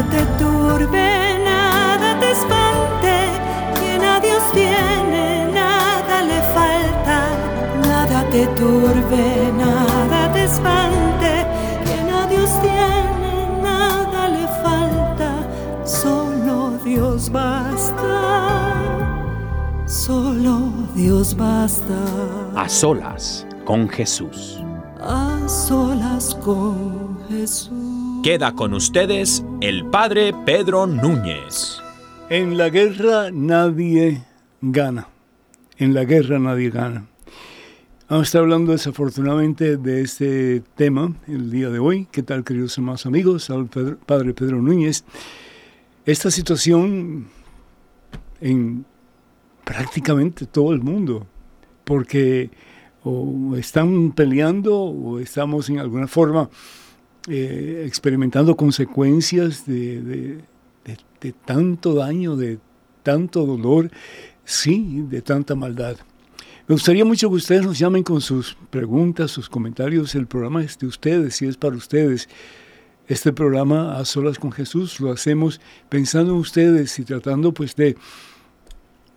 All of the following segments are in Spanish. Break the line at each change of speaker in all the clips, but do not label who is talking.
Nada te turbe, nada te espante, quien a Dios tiene, nada le falta. Nada te turbe, nada te espante, quien a Dios tiene, nada le falta. Solo Dios basta, solo Dios basta.
A solas con Jesús.
A solas con Jesús.
Queda con ustedes el Padre Pedro Núñez.
En la guerra nadie gana. En la guerra nadie gana. Vamos a estar hablando desafortunadamente de este tema el día de hoy. ¿Qué tal, queridos hermanos amigos? Al Pedro- Padre Pedro Núñez. Esta situación en prácticamente todo el mundo, porque o están peleando o estamos en alguna forma eh, experimentando consecuencias de, de- tanto daño, de tanto dolor, sí, de tanta maldad. Me gustaría mucho que ustedes nos llamen con sus preguntas, sus comentarios. El programa es de ustedes, si es para ustedes. Este programa a solas con Jesús lo hacemos pensando en ustedes y tratando pues de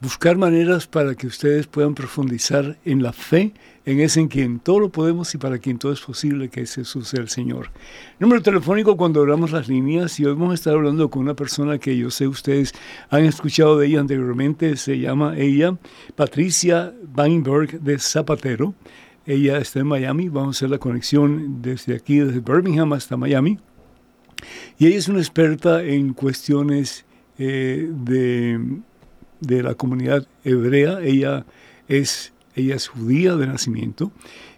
buscar maneras para que ustedes puedan profundizar en la fe, en ese en quien todo lo podemos y para quien todo es posible, que es Jesús el Señor. Número telefónico cuando abramos las líneas y hoy vamos a estar hablando con una persona que yo sé ustedes han escuchado de ella anteriormente, se llama ella Patricia Weinberg de Zapatero. Ella está en Miami, vamos a hacer la conexión desde aquí, desde Birmingham hasta Miami. Y ella es una experta en cuestiones eh, de, de la comunidad hebrea. Ella es, ella es judía de nacimiento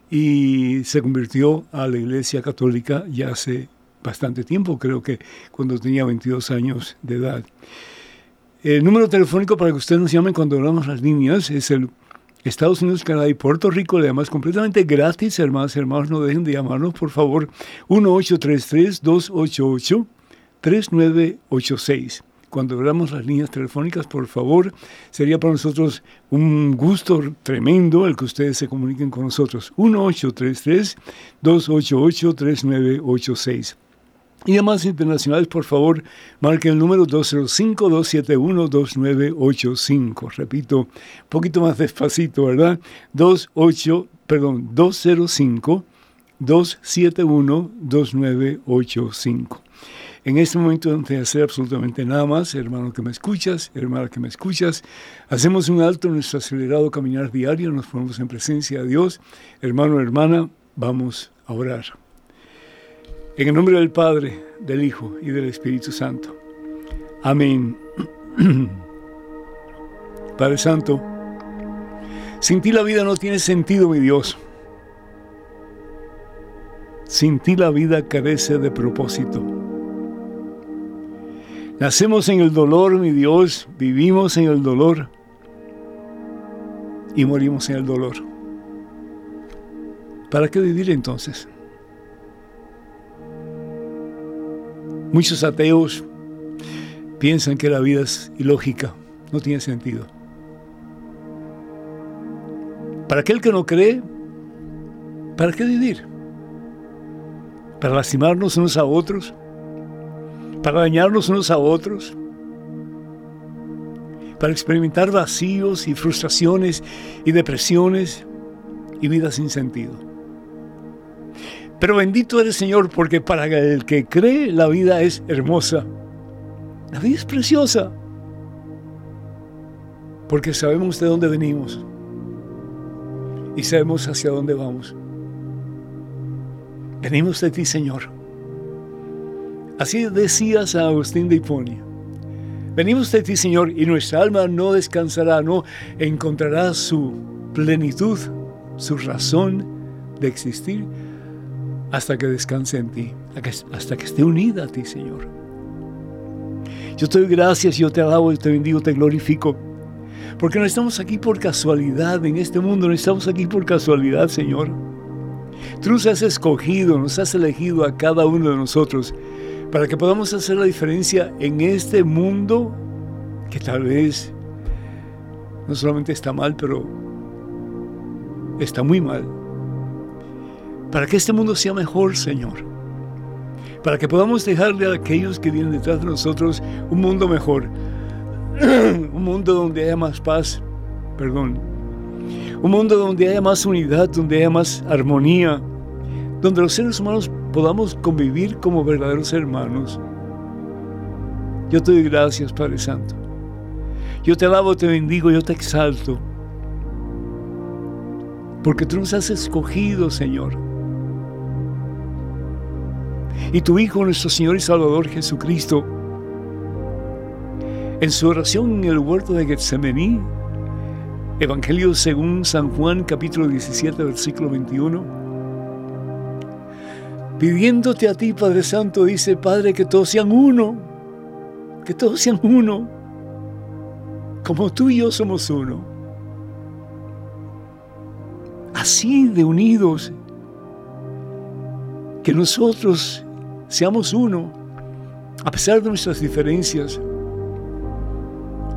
y se convirtió a la iglesia católica ya hace bastante tiempo, creo que cuando tenía 22 años de edad. El número telefónico para que ustedes nos llamen cuando hablamos las líneas es el Estados Unidos, Canadá y Puerto Rico, además completamente gratis, hermanos, hermanos, no dejen de llamarnos, por favor, 1-833-288-3986. Cuando abramos las líneas telefónicas, por favor, sería para nosotros un gusto tremendo el que ustedes se comuniquen con nosotros. 1-833-288-3986. Y llamadas internacionales, por favor, marquen el número 205-271-2985. Repito, un poquito más despacito, ¿verdad? 28, perdón, 205-271-2985. En este momento, antes de hacer absolutamente nada más, hermano que me escuchas, hermana que me escuchas, hacemos un alto en nuestro acelerado caminar diario, nos ponemos en presencia de Dios. Hermano, hermana, vamos a orar. En el nombre del Padre, del Hijo y del Espíritu Santo. Amén. Padre Santo, sin ti la vida no tiene sentido, mi Dios. Sin ti la vida carece de propósito. Nacemos en el dolor, mi Dios, vivimos en el dolor y morimos en el dolor. ¿Para qué vivir entonces? Muchos ateos piensan que la vida es ilógica, no tiene sentido. Para aquel que no cree, ¿para qué vivir? ¿Para lastimarnos unos a otros? ¿Para dañarnos unos a otros? ¿Para experimentar vacíos y frustraciones y depresiones y vidas sin sentido? Pero bendito eres Señor porque para el que cree la vida es hermosa. La vida es preciosa. Porque sabemos de dónde venimos y sabemos hacia dónde vamos. Venimos de ti, Señor. Así decía San Agustín de Hiponia. Venimos de ti, Señor, y nuestra alma no descansará, no encontrará su plenitud, su razón de existir, hasta que descanse en ti, hasta que esté unida a ti, Señor. Yo te doy gracias, yo te alabo, yo te bendigo, te glorifico. Porque no estamos aquí por casualidad en este mundo, no estamos aquí por casualidad, Señor. Tú nos has escogido, nos has elegido a cada uno de nosotros para que podamos hacer la diferencia en este mundo que tal vez no solamente está mal, pero está muy mal. Para que este mundo sea mejor, Señor. Para que podamos dejarle a aquellos que vienen detrás de nosotros un mundo mejor. un mundo donde haya más paz, perdón. Un mundo donde haya más unidad, donde haya más armonía, donde los seres humanos podamos convivir como verdaderos hermanos. Yo te doy gracias, Padre Santo. Yo te alabo, te bendigo, yo te exalto. Porque tú nos has escogido, Señor. Y tu Hijo, nuestro Señor y Salvador Jesucristo, en su oración en el huerto de Getsemaní, Evangelio según San Juan capítulo 17 versículo 21, pidiéndote a ti, Padre Santo, dice, Padre, que todos sean uno, que todos sean uno, como tú y yo somos uno. Así de unidos, que nosotros seamos uno, a pesar de nuestras diferencias,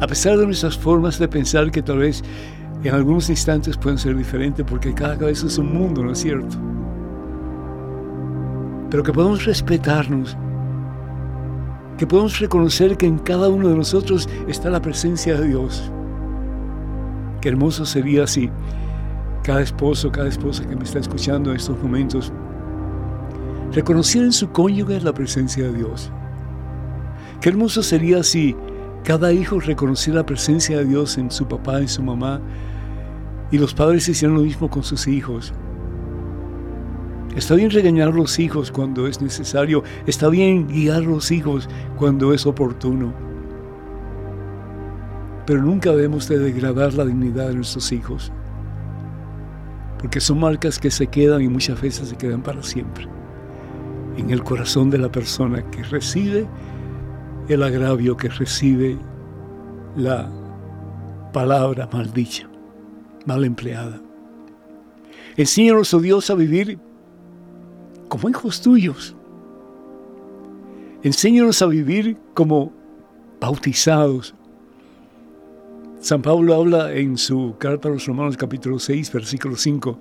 a pesar de nuestras formas de pensar que tal vez en algunos instantes pueden ser diferentes, porque cada cabeza es un mundo, ¿no es cierto? Pero que podamos respetarnos, que podamos reconocer que en cada uno de nosotros está la presencia de Dios. Qué hermoso sería si cada esposo, cada esposa que me está escuchando en estos momentos, reconociera en su cónyuge la presencia de Dios. Qué hermoso sería si cada hijo reconociera la presencia de Dios en su papá, en su mamá, y los padres hicieran lo mismo con sus hijos. Está bien regañar a los hijos cuando es necesario. Está bien guiar a los hijos cuando es oportuno. Pero nunca debemos de degradar la dignidad de nuestros hijos. Porque son marcas que se quedan y muchas veces se quedan para siempre. En el corazón de la persona que recibe el agravio, que recibe la palabra maldicha, mal empleada. Enséñanos, oh Dios, a vivir como hijos tuyos. Enséñanos a vivir como bautizados. San Pablo habla en su carta a los Romanos capítulo 6, versículo 5,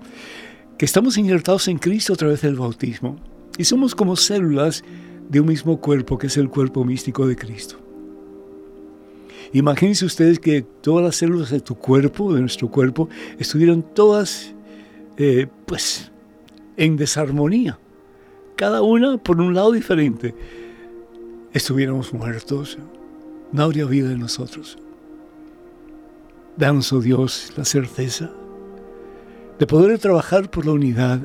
que estamos injertados en Cristo a través del bautismo y somos como células de un mismo cuerpo que es el cuerpo místico de Cristo. Imagínense ustedes que todas las células de tu cuerpo, de nuestro cuerpo, estuvieran todas, eh, pues, en desarmonía cada una por un lado diferente, estuviéramos muertos, no habría vida en nosotros. Danos, oh Dios, la certeza de poder trabajar por la unidad,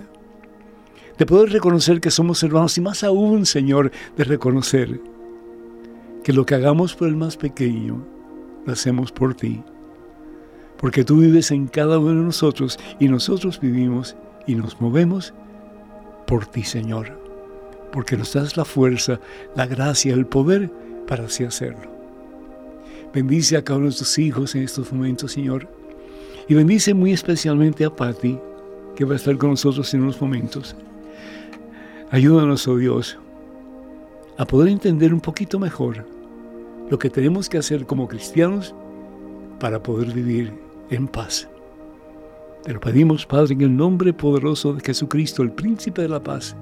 de poder reconocer que somos hermanos y más aún, Señor, de reconocer que lo que hagamos por el más pequeño, lo hacemos por ti. Porque tú vives en cada uno de nosotros y nosotros vivimos y nos movemos por ti, Señor porque nos das la fuerza, la gracia, el poder para así hacerlo. Bendice a cada uno de tus hijos en estos momentos, Señor. Y bendice muy especialmente a Patti, que va a estar con nosotros en unos momentos. Ayúdanos, oh Dios, a poder entender un poquito mejor lo que tenemos que hacer como cristianos para poder vivir en paz. Te lo pedimos, Padre, en el nombre poderoso de Jesucristo, el príncipe de la paz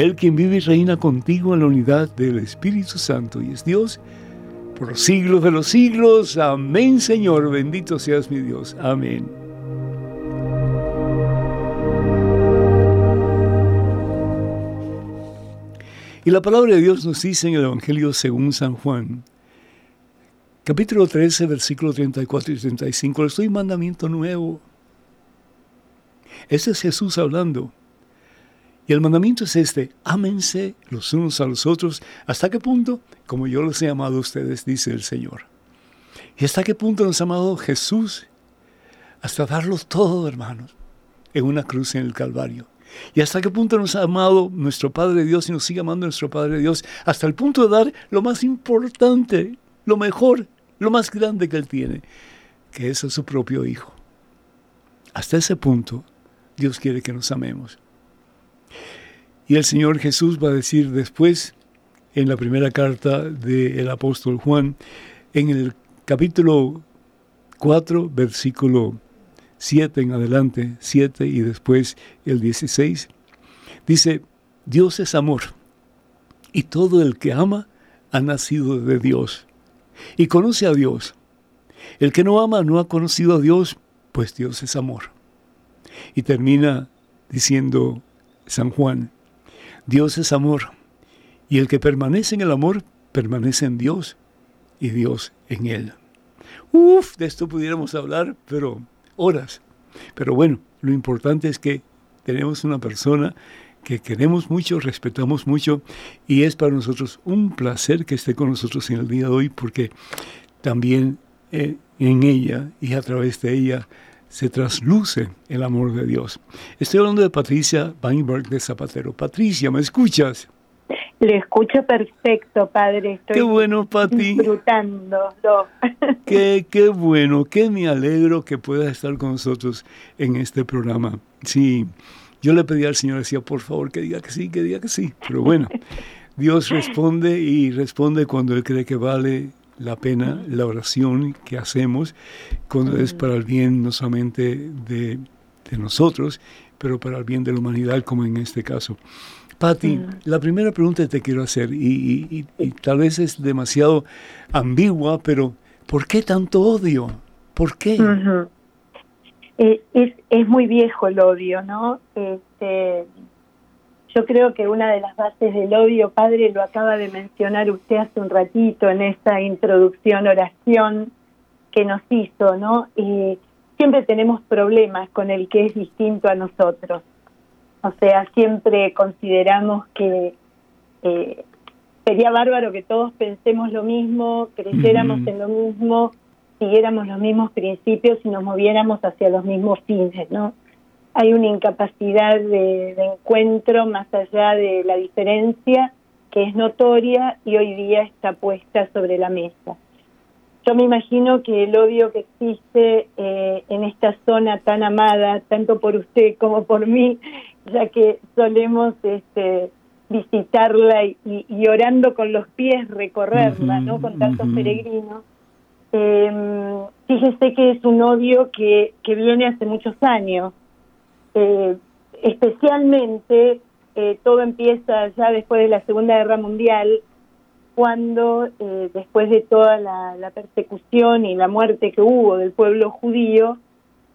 él quien vive y reina contigo en la unidad del Espíritu Santo y es Dios por los siglos de los siglos. Amén, Señor. Bendito seas mi Dios. Amén. Y la palabra de Dios nos dice en el Evangelio según San Juan, capítulo 13, versículo 34 y 35, les doy mandamiento nuevo. Este es Jesús hablando. Y el mandamiento es este, ámense los unos a los otros. ¿Hasta qué punto? Como yo los he amado a ustedes, dice el Señor. ¿Y hasta qué punto nos ha amado Jesús? Hasta darlo todo, hermanos, en una cruz en el Calvario. ¿Y hasta qué punto nos ha amado nuestro Padre Dios y nos sigue amando nuestro Padre Dios? Hasta el punto de dar lo más importante, lo mejor, lo más grande que Él tiene, que es a su propio Hijo. Hasta ese punto, Dios quiere que nos amemos. Y el Señor Jesús va a decir después, en la primera carta del apóstol Juan, en el capítulo 4, versículo 7 en adelante, 7 y después el 16, dice, Dios es amor, y todo el que ama ha nacido de Dios, y conoce a Dios. El que no ama no ha conocido a Dios, pues Dios es amor. Y termina diciendo San Juan, Dios es amor, y el que permanece en el amor permanece en Dios, y Dios en él. Uf, de esto pudiéramos hablar, pero horas. Pero bueno, lo importante es que tenemos una persona que queremos mucho, respetamos mucho y es para nosotros un placer que esté con nosotros en el día de hoy porque también eh, en ella y a través de ella se trasluce el amor de Dios. Estoy hablando de Patricia Weinberg de Zapatero. Patricia, ¿me escuchas?
Le escucho perfecto, padre. Estoy
qué bueno, Pati.
Disfrutándolo.
Qué, qué bueno, qué me alegro que pueda estar con nosotros en este programa. Sí, yo le pedí al Señor, decía, por favor, que diga que sí, que diga que sí. Pero bueno, Dios responde y responde cuando Él cree que vale la pena la oración que hacemos, cuando es para el bien no solamente de, de nosotros, pero para el bien de la humanidad, como en este caso. Patti, la primera pregunta que te quiero hacer, y, tal vez es demasiado ambigua, pero ¿por qué tanto odio? ¿Por qué?
Eh, es, es muy viejo el odio, ¿no? Este, yo creo que una de las bases del odio, padre, lo acaba de mencionar usted hace un ratito en esa introducción, oración que nos hizo, ¿no? Y siempre tenemos problemas con el que es distinto a nosotros. O sea, siempre consideramos que eh, sería bárbaro que todos pensemos lo mismo, creyéramos en lo mismo, siguiéramos los mismos principios y nos moviéramos hacia los mismos fines, ¿no? Hay una incapacidad de, de encuentro más allá de la diferencia que es notoria y hoy día está puesta sobre la mesa. Yo me imagino que el odio que existe eh, en esta zona tan amada, tanto por usted como por mí, ya que solemos este, visitarla y, orando con los pies recorrerla, ¿no? Con tantos peregrinos. Eh, fíjese que es un odio que, que viene hace muchos años. Eh, especialmente eh, todo empieza ya después de la Segunda Guerra Mundial, cuando eh, después de toda la, la, persecución y la muerte que hubo del pueblo judío,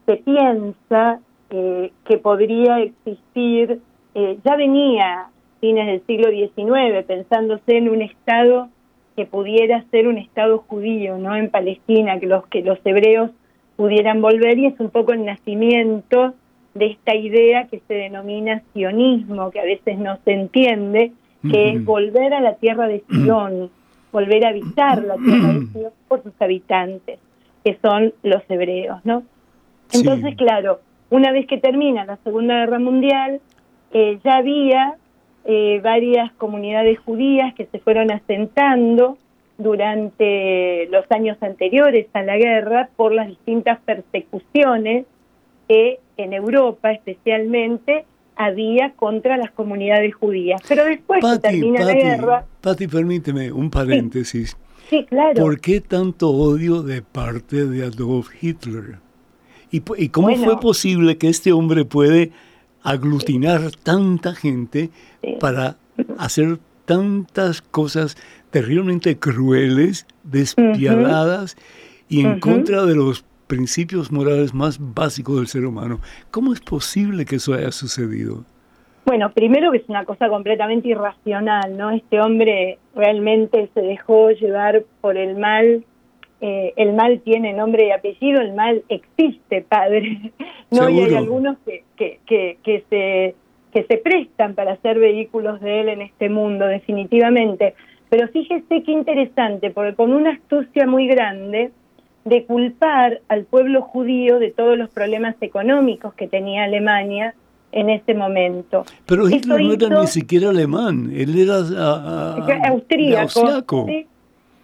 se piensa eh, que podría existir, eh, ya venía fines del siglo XIX pensándose en un Estado que pudiera ser un Estado judío, ¿no? En Palestina, que los, que los hebreos pudieran volver y es un poco el nacimiento de esta idea que se denomina sionismo, que a veces no se entiende, que es volver a la tierra de Sion, volver a habitar la tierra de Sion por sus habitantes, que son los hebreos, ¿no? Entonces, claro, una vez que termina la Segunda Guerra Mundial, eh, ya había eh, varias comunidades judías que se fueron asentando durante los años anteriores a la guerra por las distintas persecuciones que en Europa especialmente había contra las comunidades judías. Pero después que termina la guerra...
Pati, permíteme un paréntesis.
Sí, claro.
¿Por qué tanto odio de parte de Adolf Hitler? ¿Y, cómo fue posible que este hombre puede aglutinar tanta gente para hacer tantas cosas terriblemente crueles, despiadadas y en contra de los principios morales más básicos del ser humano? ¿Cómo es posible que eso haya sucedido?
Bueno, primero que es una cosa completamente irracional, ¿no? Este hombre realmente se dejó llevar por el mal. Eh, el mal tiene nombre y apellido, el mal existe, padre. No, y hay algunos que, que, que, que, se, que se prestan para ser vehículos de él en este mundo, definitivamente. Pero fíjese qué interesante, porque con una astucia muy grande de culpar al pueblo judío de todos los problemas económicos que tenía Alemania, en ese momento.
Pero Hitler no era ni siquiera alemán, él era
austríaco.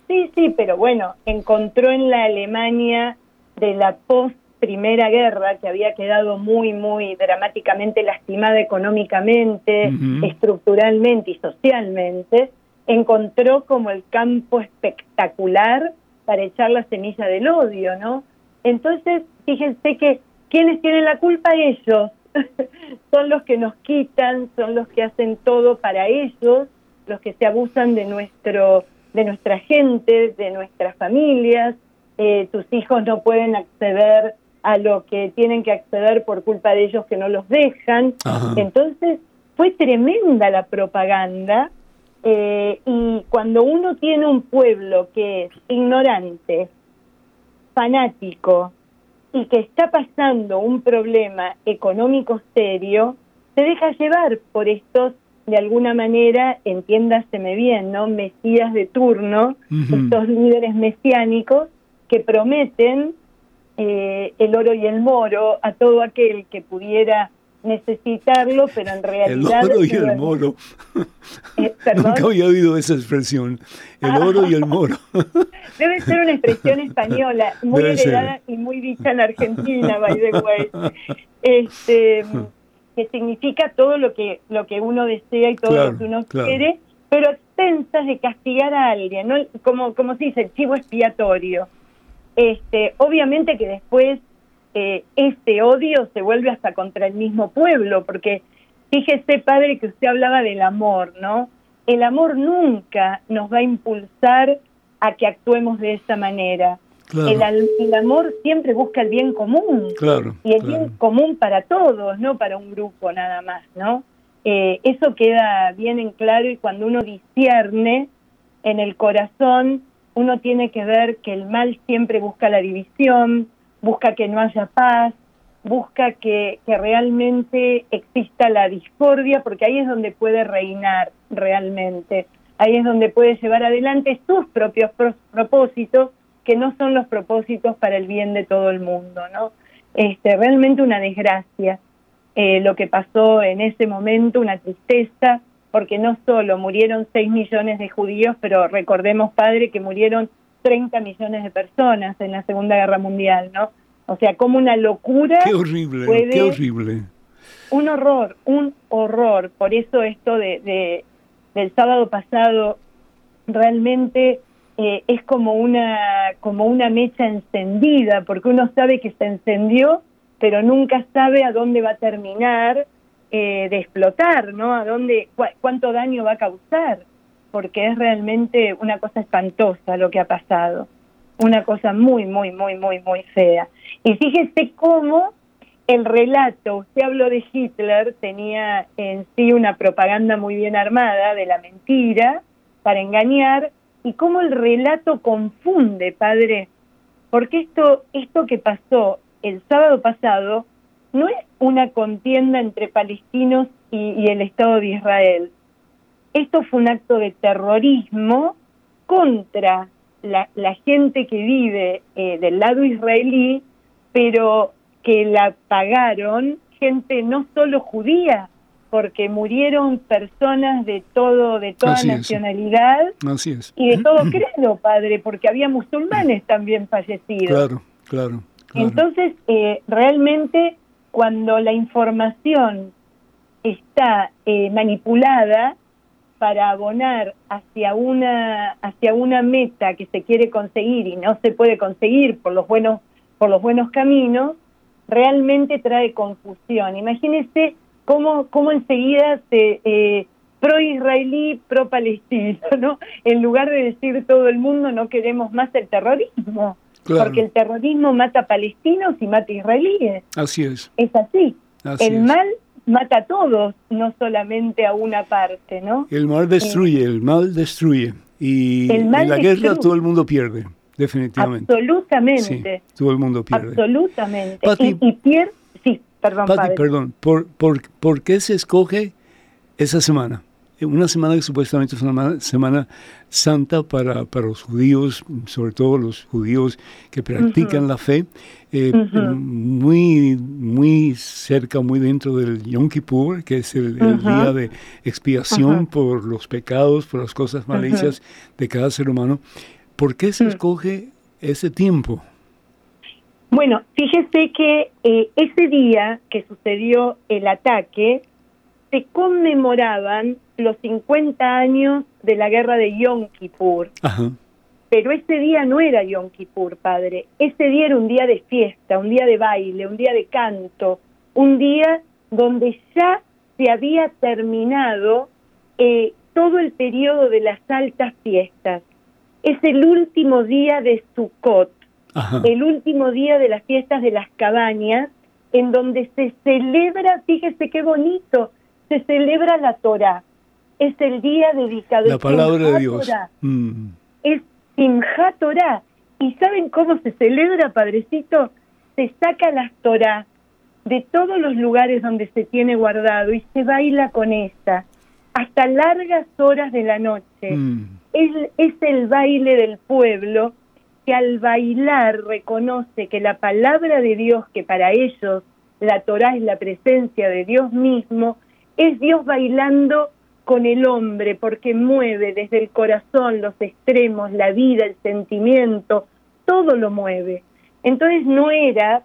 Sí, sí, pero bueno, encontró en la Alemania de la post Primera Guerra, que había quedado muy, muy dramáticamente lastimada económicamente, estructuralmente y socialmente, encontró como el campo espectacular para echar la semilla del odio, ¿no? Entonces, fíjense que, ¿quiénes tienen la culpa? Ellos, son los que nos quitan, son los que hacen todo para ellos, los que se abusan de nuestro, de nuestra gente, de nuestras familias. Eh, tus hijos no pueden acceder a lo que tienen que acceder por culpa de ellos que no los dejan. Entonces fue tremenda la propaganda eh, y cuando uno tiene un pueblo que es ignorante, fanático, y que está pasando un problema económico serio, se deja llevar por estos, de alguna manera, entiéndaseme bien, ¿no? Mesías de turno, estos líderes mesiánicos que prometen eh, el oro y el moro a todo aquel que pudiera necesitarlo, pero en realidad...
El oro y el moro. Eh, Nunca había oído esa expresión. El oro y el moro.
Debe ser una expresión española, muy heredada y muy dicha en Argentina, by the way. Este, que significa todo lo que, lo que uno desea y todo lo que uno quiere, pero a expensas de castigar a alguien, ¿no? como, como se dice, el chivo expiatorio. Este, obviamente que después eh, este odio se vuelve hasta contra el mismo pueblo, porque fíjese, padre, que usted hablaba del amor, ¿no? El amor nunca nos va a impulsar a que actuemos de esa manera. El, amor siempre busca el bien común.
Claro,
y el bien común para todos, no para un grupo nada más, ¿no? Eh, eso queda bien en claro y cuando uno discierne en el corazón, uno tiene que ver que el mal siempre busca la división, busca que no haya paz, busca que, que realmente exista la discordia, porque ahí es donde puede reinar realmente, ahí es donde puede llevar adelante sus propios propósitos, que no son los propósitos para el bien de todo el mundo, ¿no? Este, realmente una desgracia eh, lo que pasó en ese momento, una tristeza, porque no solo murieron 6 millones de judíos, pero recordemos, padre, que murieron 30 millones de personas en la Segunda Guerra Mundial, ¿no? O sea, como una locura.
Qué horrible, qué horrible.
Un horror, un horror. Por eso esto de, del sábado pasado realmente eh, es como una, como una mecha encendida, porque uno sabe que se encendió, pero nunca sabe a dónde va a terminar eh, de explotar, ¿no? A dónde, cuánto daño va a causar porque es realmente una cosa espantosa lo que ha pasado, una cosa muy, muy, muy, muy, muy fea. Y fíjese cómo el relato, usted habló de Hitler, tenía en sí una propaganda muy bien armada de la mentira para engañar, y cómo el relato confunde, padre, porque esto, esto que pasó el sábado pasado no es una contienda entre palestinos y el Estado de Israel, esto fue un acto de terrorismo contra la, gente que vive eh, del lado israelí, pero que la pagaron gente no solo judía, porque murieron personas de todo, de toda nacionalidad y de todo credo, padre, porque había musulmanes también fallecidos.
Claro, claro.
Entonces, eh, realmente, cuando la información está eh, manipulada, para abonar hacia una hacia una meta que se quiere conseguir y no se puede conseguir por los buenos por los buenos caminos realmente trae confusión. Imagínese cómo cómo enseguida se eh, pro israelí pro palestino no en lugar de decir todo el mundo no queremos más el terrorismo porque el terrorismo mata palestinos y mata israelíes.
Así es.
Es así, el mal mata a todos, no solamente a una parte, ¿no?
El mal destruye, el mal destruye. Y
El mal
en la guerra
destruye.
todo el mundo pierde, definitivamente.
Absolutamente,
Sí, todo el mundo pierde.
absolutamente.
Pati-
y, y pier- sí, perdón,
Pati, perdón, ¿por, por, por qué se escoge esa semana? Una semana que supuestamente es una ma- semana santa para, para los judíos, sobre todo los judíos que practican la fe, eh, muy, muy cerca, muy dentro del Yom Kippur, que es el, día de expiación por los pecados, por las cosas mal hechas de cada ser humano. ¿Por qué se
Mm.
escoge ese tiempo?
Bueno, fíjese que eh, ese día que sucedió el ataque, se conmemoraban los 50 años de la guerra de Yom Kippur.
Ajá.
Pero ese día no era Yom Kippur, padre. Ese día era un día de fiesta, un día de baile, un día de canto, un día donde ya se había terminado eh, todo el periodo de las altas fiestas. Es el último día de Sukkot,
Ajá.
el último día de las fiestas de las cabañas, en donde se celebra, fíjese qué bonito, se celebra la Torah. Es el día dedicado
La
es
palabra de Dios.
Torah
Mm.
es Simchat Torah. ¿Y saben cómo se celebra, padrecito? Se saca las Torah de todos los lugares donde se tiene guardado y se baila con esta hasta largas horas de la noche.
Mm.
Es, es el baile del pueblo que al bailar reconoce que la palabra de Dios, que para ellos la Torah es la presencia de Dios mismo, es Dios bailando con el hombre porque mueve desde el corazón, los extremos, la vida, el sentimiento, todo lo mueve. Entonces no era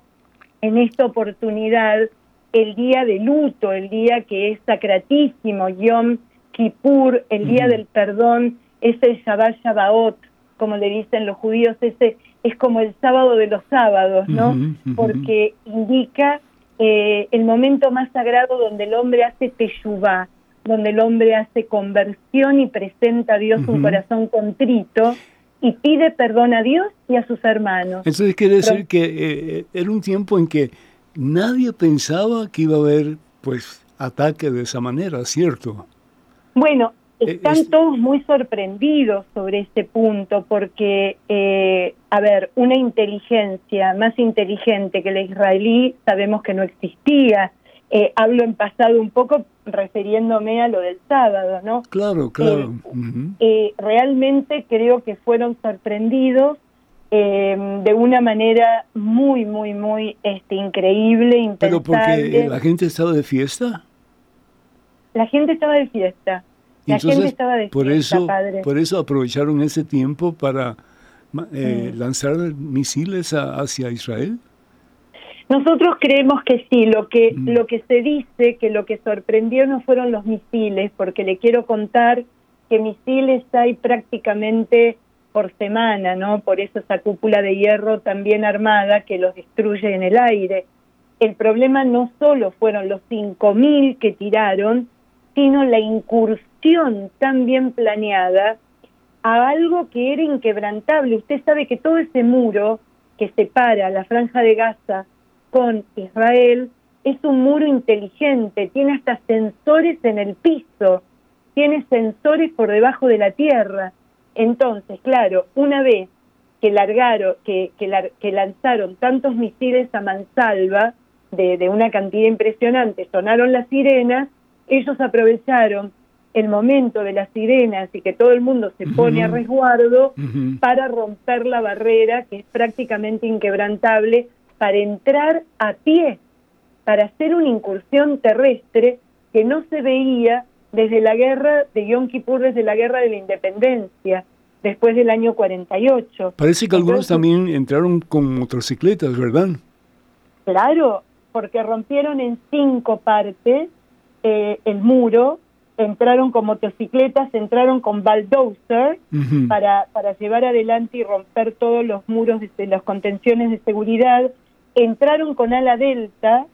en esta oportunidad el día de luto, el día que es sacratísimo, Yom Kippur, el día del perdón, es el Shabbat Shabbaot, como le dicen los judíos, ese es como el sábado de los sábados, ¿no? Porque indica eh, el momento más sagrado donde el hombre hace teshuvah, donde el hombre hace conversión y presenta a Dios un corazón contrito y pide perdón a Dios y a sus hermanos.
Entonces quiere decir
Pero-
que eh, era un tiempo en que nadie pensaba que iba a haber pues ataque de esa manera, ¿cierto?
Bueno,
Eh,
están
es-
todos muy sorprendidos sobre este punto porque, eh, a ver, una inteligencia más inteligente que la israelí sabemos que no existía. Eh, hablo en pasado un poco refiriéndome a lo del sábado, ¿no?
Claro, claro. Ujú.
Eh, realmente creo que fueron sorprendidos eh, de una manera muy, muy, muy este, increíble,
Pero porque
impensable.
la gente estaba de fiesta.
La gente estaba de fiesta. La
entonces
gente estaba de
por
fiesta,
eso,
padre.
por eso aprovecharon ese tiempo para eh, lanzar misiles a- hacia Israel.
Nosotros creemos que sí, lo que
Mm.
lo que se dice que lo que sorprendió no fueron los misiles, porque le quiero contar que misiles hay prácticamente por semana, ¿no? Por eso esa cúpula de hierro también armada que los destruye en el aire. El problema no solo fueron los 5000 que tiraron, sino la incursión tan bien planeada a algo que era inquebrantable. Usted sabe que todo ese muro que separa la franja de Gaza con Israel es un muro inteligente, tiene hasta sensores en el piso, tiene sensores por debajo de la tierra. Entonces, claro, una vez que largaron, que, lanzaron tantos misiles a mansalva de, de una cantidad impresionante, sonaron las sirenas, ellos aprovecharon el momento de las sirenas y que todo el mundo se pone a resguardo para romper la barrera que es prácticamente inquebrantable para entrar a pie, para hacer una incursión terrestre que no se veía desde la guerra de Yom Kippur, desde la guerra de la independencia, después del año 48.
Parece que algunos
Entonces-
también entraron con motocicletas, ¿verdad?
Claro, porque rompieron en cinco partes eh, el muro, entraron con motocicletas, entraron con bulldozer para, para llevar adelante y romper todos los muros de, las contenciones de seguridad, entraron con ala delta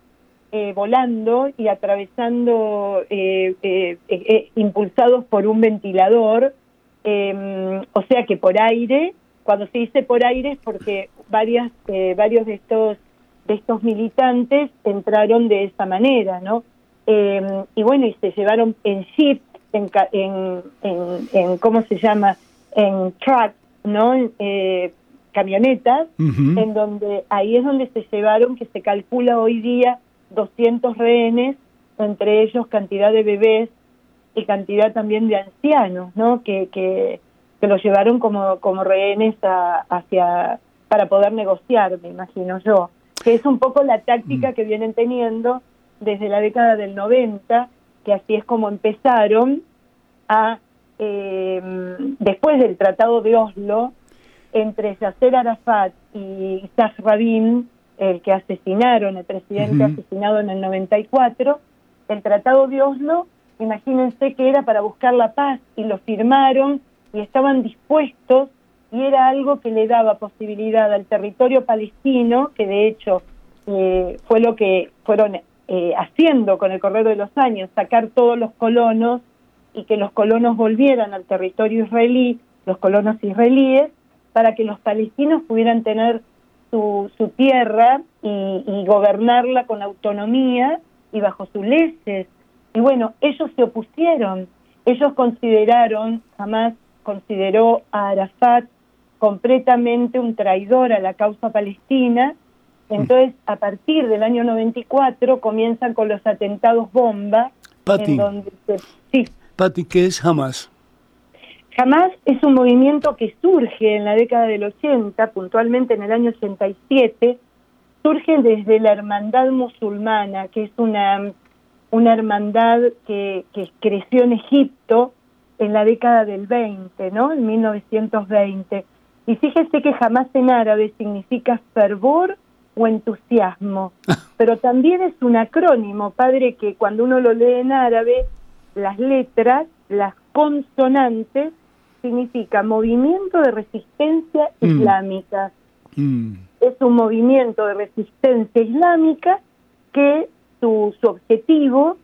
eh, volando y atravesando, eh, eh, eh, eh, impulsados por un ventilador, eh, o sea que por aire, cuando se dice por aire es porque varias, eh, varios de estos de estos militantes entraron de esa manera, ¿no? Eh, y bueno, y se llevaron en jeep, en, en, en, ¿cómo se llama? En truck, ¿no? Eh, camionetas, en donde ahí es donde se llevaron, que se calcula hoy día 200 rehenes, entre ellos cantidad de bebés y cantidad también de ancianos, ¿no? Que, que, que los llevaron como, como rehenes hacia para poder negociar, me imagino yo, que es un poco la táctica mm. que vienen teniendo desde la década del 90, que así es como empezaron a, eh, después del Tratado de Oslo, entre Yasser Arafat y Isaac Rabin, el que asesinaron, el presidente asesinado en el 94, el Tratado de Oslo, imagínense que era para buscar la paz y lo firmaron y estaban dispuestos y era algo que le daba posibilidad al territorio palestino, que de hecho eh, fue lo que fueron eh, haciendo con el correr de los años, sacar todos los colonos y que los colonos volvieran al territorio israelí, los colonos israelíes, para que los palestinos pudieran tener su, su tierra y, y gobernarla con autonomía y bajo sus leyes. Y bueno, ellos se opusieron, ellos consideraron, jamás consideró a Arafat completamente un traidor a la causa palestina. Entonces, a partir del año 94 comienzan con los atentados bomba.
Pati, sí. Pati, ¿qué es Hamas?
Hamas es un movimiento que surge en la década del 80, puntualmente en el año 87, surge desde la hermandad musulmana, que es una, una hermandad que, que creció en Egipto en la década del 20, ¿no? En 1920. Y fíjese que jamás en árabe significa fervor o entusiasmo, pero también es un acrónimo, padre, que cuando uno lo lee en árabe, las letras, las consonantes, significa movimiento de resistencia mm. islámica. Mm. Es un movimiento de resistencia islámica que su, su objetivo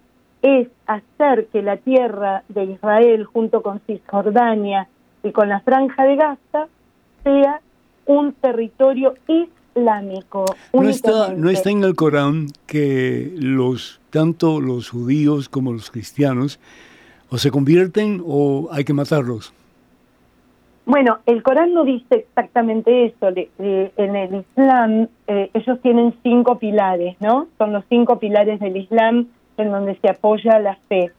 es hacer que la tierra de Israel, junto con Cisjordania y con la Franja de Gaza, sea un territorio islámico.
No está, no está en el Corán que los tanto los judíos como los cristianos o se convierten o hay que matarlos.
Bueno, el Corán no dice exactamente eso. en el Islam eh, ellos tienen cinco pilares, ¿no? Son los cinco pilares del Islam en donde se apoya la fe.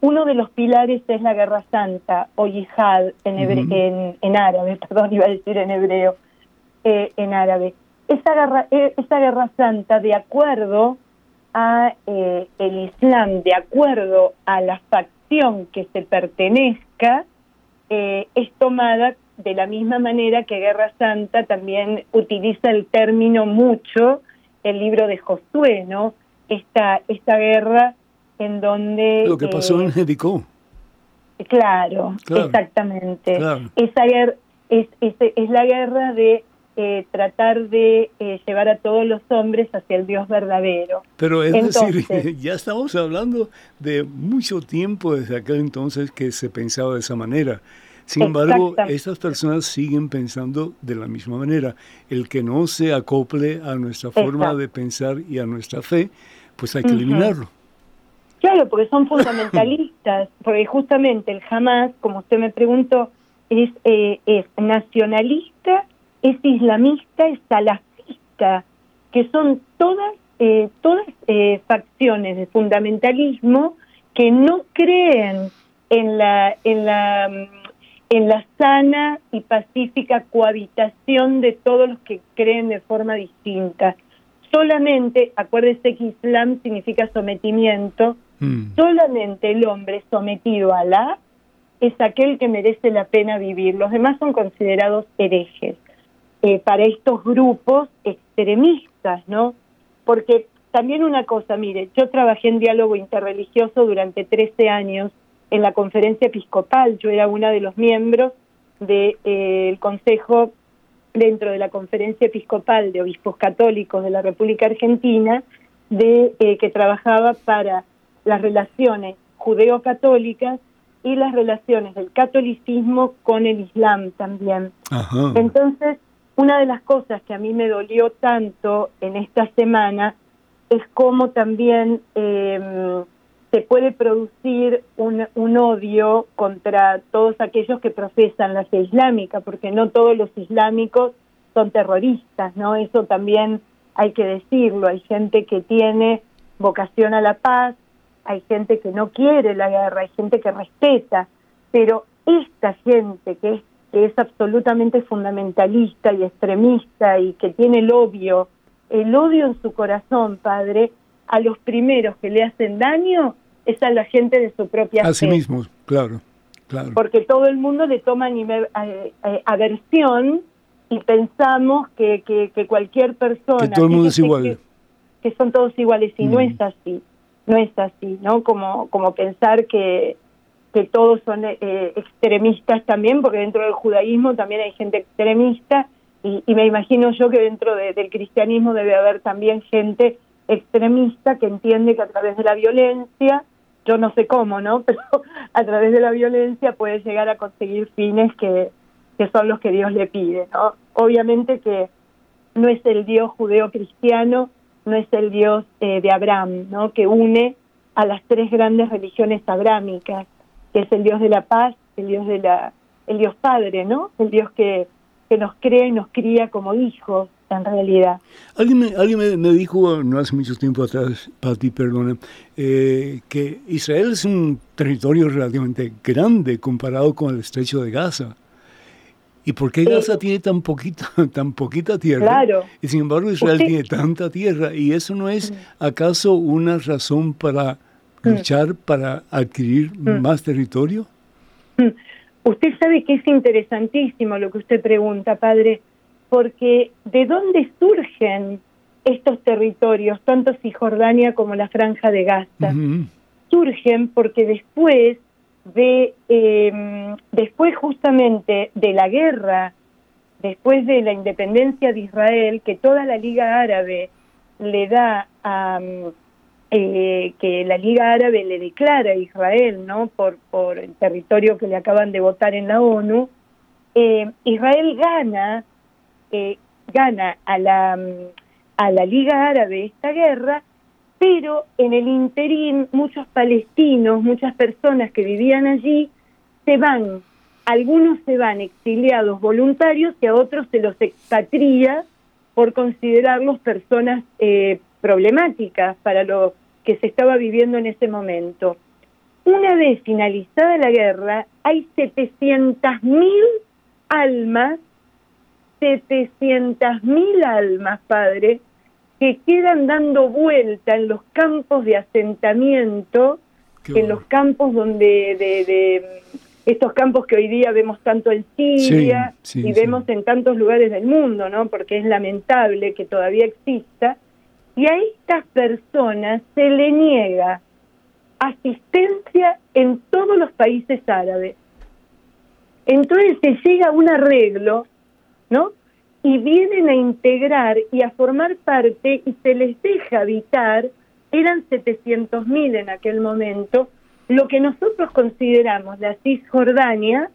Uno de los pilares es la Guerra Santa o Yihad en, en, árabe, perdón, iba a decir en hebreo, eh, en árabe. Esa guerra, eh, esa guerra Santa, de acuerdo a el Islam, de acuerdo a la facción que se pertenezca, eh, es tomada de la misma manera que Guerra Santa también utiliza el término mucho el libro de Josué, ¿no? Esta, esta guerra en donde...
Lo que pasó en eh, Jericó.
Claro, exactamente. Esa guerra es, es, es, la guerra de eh, tratar de llevar a todos los hombres hacia el Dios verdadero.
Pero es decir, ya estamos hablando de mucho tiempo desde aquel entonces que se pensaba de esa manera. Sin embargo, estas personas siguen pensando de la misma manera. El que no se acople a nuestra forma de pensar y a nuestra fe, pues hay que eliminarlo.
Claro, porque son fundamentalistas, porque justamente el Hamas, como usted me preguntó, es, eh, es nacionalista, es islamista, es salafista, que son todas, eh, todas eh, facciones de fundamentalismo que no creen en la, en la mm, en la sana y pacífica cohabitación de todos los que creen de forma distinta. Solamente, acuérdese que Islam significa sometimiento, mm. solamente el hombre sometido a Alá es aquel que merece la pena vivir. Los demás son considerados herejes eh, para estos grupos extremistas, ¿no? Porque también una cosa, mire, yo trabajé en diálogo interreligioso durante 13 años en la conferencia episcopal. Yo era una de los miembros del eh, Consejo dentro de la conferencia episcopal de obispos católicos de la República Argentina, de eh, que trabajaba para las relaciones judeo-católicas y las relaciones del catolicismo con el Islam también. Entonces, una de las cosas que a mí me dolió tanto en esta semana es cómo también eh, se puede producir un, un, odio contra todos aquellos que profesan la fe islámica, porque no todos los islámicos son terroristas, ¿no? Eso también hay que decirlo. Hay gente que tiene vocación a la paz, hay gente que no quiere la guerra, hay gente que respeta, pero esta gente que es, que es absolutamente fundamentalista y extremista y que tiene el odio, el odio en su corazón, padre, a los primeros que le hacen daño es a la gente de su propia
A sí mismos, claro, claro.
Porque todo el mundo le toma aversión y pensamos que, que, cualquier persona...
Que todo el mundo es igual.
Que, son todos iguales y no mm. es así, no es así, ¿no? Como, como pensar que, que todos son eh, extremistas también, porque dentro del judaísmo también hay gente extremista y, me imagino yo que dentro del cristianismo debe haber también gente extremista que entiende que a través de la violencia, yo no sé cómo, ¿no? Pero a través de la violencia puede llegar a conseguir fines que, que son los que Dios le pide, ¿no? Obviamente que no es el Dios judeo-cristiano, no es el Dios eh, de Abraham, ¿no? Que une a las tres grandes religiones abrámicas, que es el Dios de la paz, el Dios de la, el Dios Padre, ¿no? El Dios que, que nos crea y nos cría como hijos, en realidad.
Alguien me, alguien me, dijo, no hace mucho tiempo atrás, Pati, perdona, eh, que Israel es un territorio relativamente grande comparado con el estrecho de Gaza. ¿Y por qué Gaza tiene tan poquita, tan poquita tierra?
Claro.
Y sin embargo Israel tiene tanta tierra. ¿Y eso no es mm. acaso una razón para. Luchar, para adquirir mm. más territorio?
Usted sabe que es interesantísimo lo que usted pregunta, padre porque ¿de dónde surgen estos territorios, tanto Cisjordania como la Franja de Gaza? Surgen porque después de, em, después justamente de la guerra, después de la independencia de Israel, que toda la Liga Árabe le da a... Eh, que la Liga Árabe le declara a Israel, ¿no? Por, por el territorio que le acaban de votar en la ONU, eh, Israel gana gana a la, a la Liga Árabe esta guerra, pero en el interín muchos palestinos, muchas personas que vivían allí, se van, algunos se van exiliados voluntarios y a otros se los expatría por considerarlos personas eh, problemáticas para lo que se estaba viviendo en ese momento. Una vez finalizada la guerra, hay 700.000 almas 700.000 almas, Padre, que quedan dando vuelta en los campos de asentamiento, en los campos donde de, estos campos que hoy día vemos tanto en Siria y vemos en tantos lugares del mundo, ¿no? Porque es lamentable que todavía exista. Y a estas personas se le niega asistencia en todos los países árabes. Entonces se llega a un arreglo ¿no? Y vienen a integrar y a formar parte y se les deja habitar, eran 700.000 en aquel momento, lo que nosotros consideramos la Cisjordania,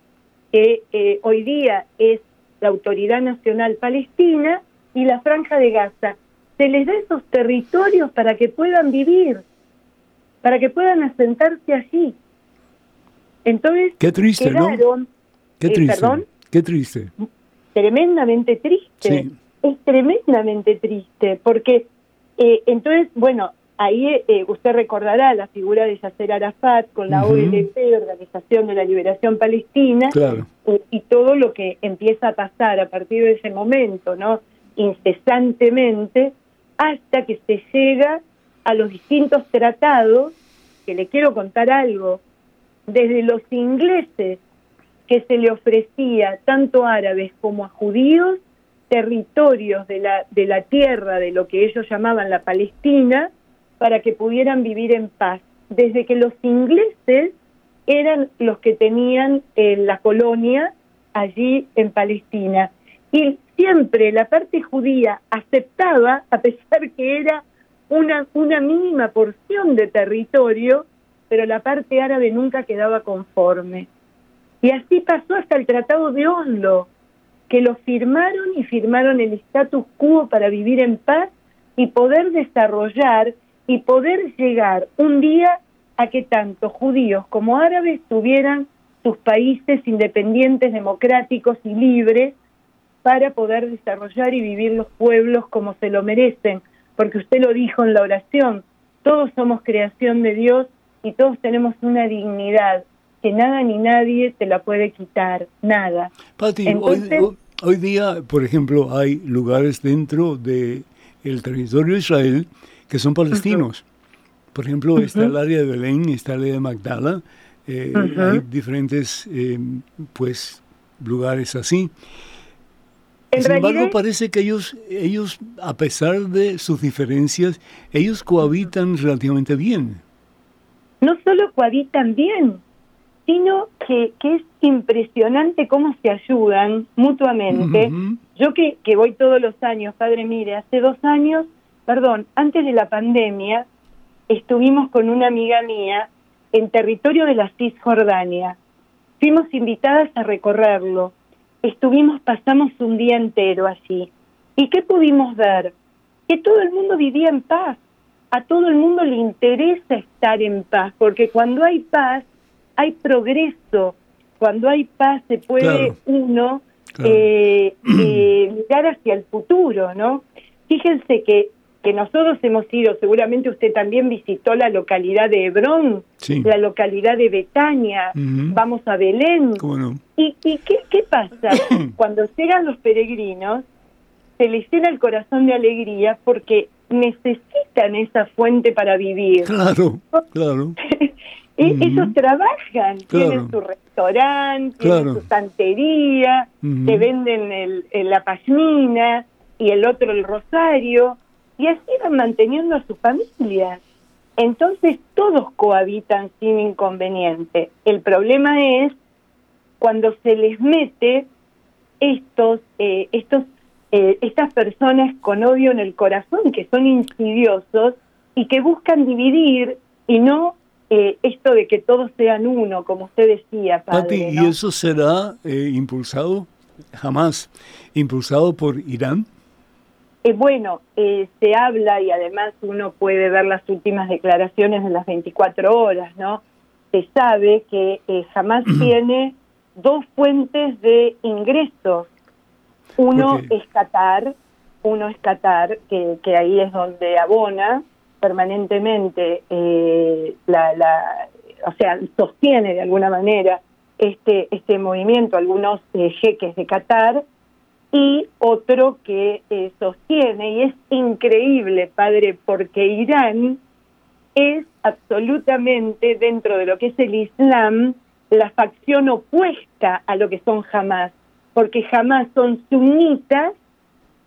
que eh, hoy día es la Autoridad Nacional Palestina, y la Franja de Gaza. Se les da esos territorios para que puedan vivir, para que puedan asentarse allí. Entonces,
Qué triste, ¿no? Qué eh, triste. ¿Perdón? Qué triste
tremendamente triste. Es tremendamente triste, porque eh, entonces, bueno, ahí eh, usted recordará la figura de Yasser Arafat con la OLP, Organización de la Liberación Palestina, eh, y todo lo que empieza a pasar a partir de ese momento, ¿no? Incesantemente, hasta que se llega a los distintos tratados, que le quiero contar algo, desde los ingleses que se le ofrecía tanto a árabes como a judíos territorios de la, de la tierra de lo que ellos llamaban la Palestina para que pudieran vivir en paz. Desde que los ingleses eran los que tenían eh, la colonia allí en Palestina. Y siempre la parte judía aceptaba, a pesar que era una, una mínima porción de territorio, pero la parte árabe nunca quedaba conforme. Y así pasó hasta el Tratado de Oslo, que lo firmaron y firmaron el status quo para vivir en paz y poder desarrollar y poder llegar un día a que tanto judíos como árabes tuvieran sus países independientes, democráticos y libres para poder desarrollar y vivir los pueblos como se lo merecen, porque usted lo dijo en la oración, todos somos creación de Dios y todos tenemos una dignidad que nada ni nadie te la puede quitar, nada.
Pati, hoy, día, por ejemplo, hay lugares dentro de el territorio de Israel que son palestinos. Por ejemplo, está el área de Belén, está el área de Magdala, eh, hay diferentes eh, pues lugares así. Sin embargo, parece que ellos, ellos, a pesar de sus diferencias, ellos cohabitan relativamente bien.
No solo cohabitan bien, sino que, que es impresionante cómo se ayudan mutuamente. Yo que, que voy todos los años, padre, mire, hace dos años, perdón, antes de la pandemia, estuvimos con una amiga mía en territorio de la Cisjordania. Fuimos invitadas a recorrerlo. Estuvimos, pasamos un día entero allí. ¿Y qué pudimos ver? Que todo el mundo vivía en paz. A todo el mundo le interesa estar en paz, porque cuando hay paz, hay progreso. Cuando hay paz se puede uno Eh, eh, mirar hacia el futuro, ¿no? Fíjense que que nosotros hemos ido, seguramente usted también visitó la localidad de Hebrón, la localidad de Betania, vamos a Belén. ¿Y, y qué, qué pasa? Cuando llegan los peregrinos, se les llena el corazón de alegría porque necesitan esa fuente para vivir.
Claro, claro.
y Ellos trabajan, tienen su restaurante, tienen su santería, te venden el, la pashmina y el otro el rosario y así van manteniendo a su familia. Entonces todos cohabitan sin inconveniente. El problema es cuando se les mete estos, eh, estos, eh, estas personas con odio en el corazón, que son insidiosos y que buscan dividir y no eh, esto de que todos sean uno, como usted decía, padre.
¿y eso será impulsado jamás, impulsado por Irán?
Eh, bueno, eh, se habla y además uno puede ver las últimas declaraciones de las 24 horas, ¿no? Se sabe que eh, jamás tiene dos fuentes de ingresos. Uno es Qatar, uno es Qatar, que, que ahí es donde abona permanentemente la, la, o sea, sostiene de alguna manera este, este movimiento, algunos jeques de Qatar, y otro que eh, sostiene, y es increíble, padre, porque Irán es absolutamente dentro de lo que es el Islam la facción opuesta a lo que son Hamas, porque Hamas son sunitas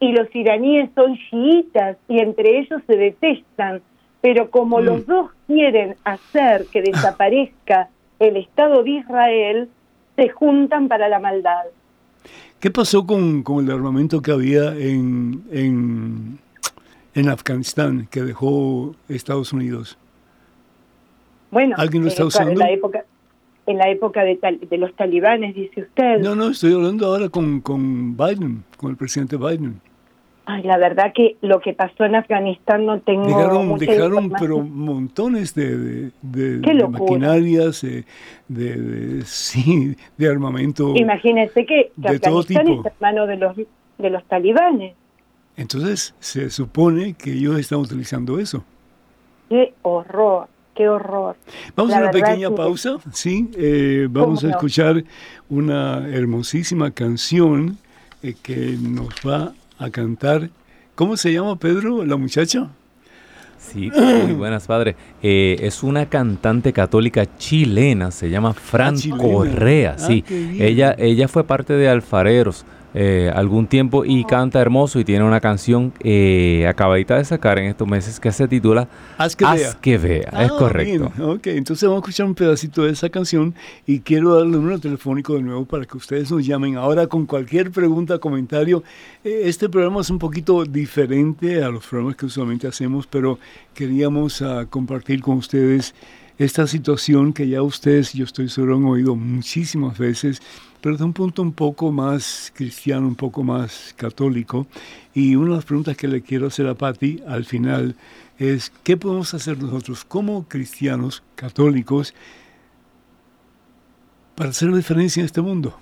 y los iraníes son chiitas y entre ellos se detestan, pero como mm. los dos quieren hacer que desaparezca el Estado de Israel, se juntan para la maldad.
¿Qué pasó con, el armamento que había en, en, Afganistán que dejó Estados Unidos?
Bueno,
¿alguien lo está usando?
En la época, en la época de, de, los talibanes, dice usted.
No, no, estoy hablando ahora con, con Biden, con el presidente Biden.
Ay, la verdad que lo que pasó en Afganistán no tengo
dejaron, dejaron pero montones de, de, maquinarias, de, de, sí, de armamento.
Imagínense que, que Afganistán está en manos de los de los talibanes.
Entonces se supone que ellos están utilizando eso.
Qué horror, qué horror.
Vamos a una pequeña pausa, sí. Eh, vamos a escuchar una hermosísima canción eh, que nos va a cantar. ¿Cómo se llama Pedro, la muchacha?
Sí, muy buenas, padre. Eh, es una cantante católica chilena, se llama Fran ah, Correa. Ah, sí, ella, ella fue parte de Alfareros. Eh, algún tiempo y canta hermoso y tiene una canción eh, acabadita de sacar en estos meses que se titula
Haz que vea.
es ah, correcto.
Ok, entonces vamos a escuchar un pedacito de esa canción y quiero darle un número telefónico de nuevo para que ustedes nos llamen ahora con cualquier pregunta, comentario. Eh, este programa es un poquito diferente a los programas que usualmente hacemos, pero queríamos ah, compartir con ustedes esta situación que ya ustedes, yo estoy seguro, han oído muchísimas veces, pero de un punto un poco más cristiano, un poco más católico. Y una de las preguntas que le quiero hacer a Patti al final es, ¿qué podemos hacer nosotros como cristianos católicos para hacer la diferencia en este mundo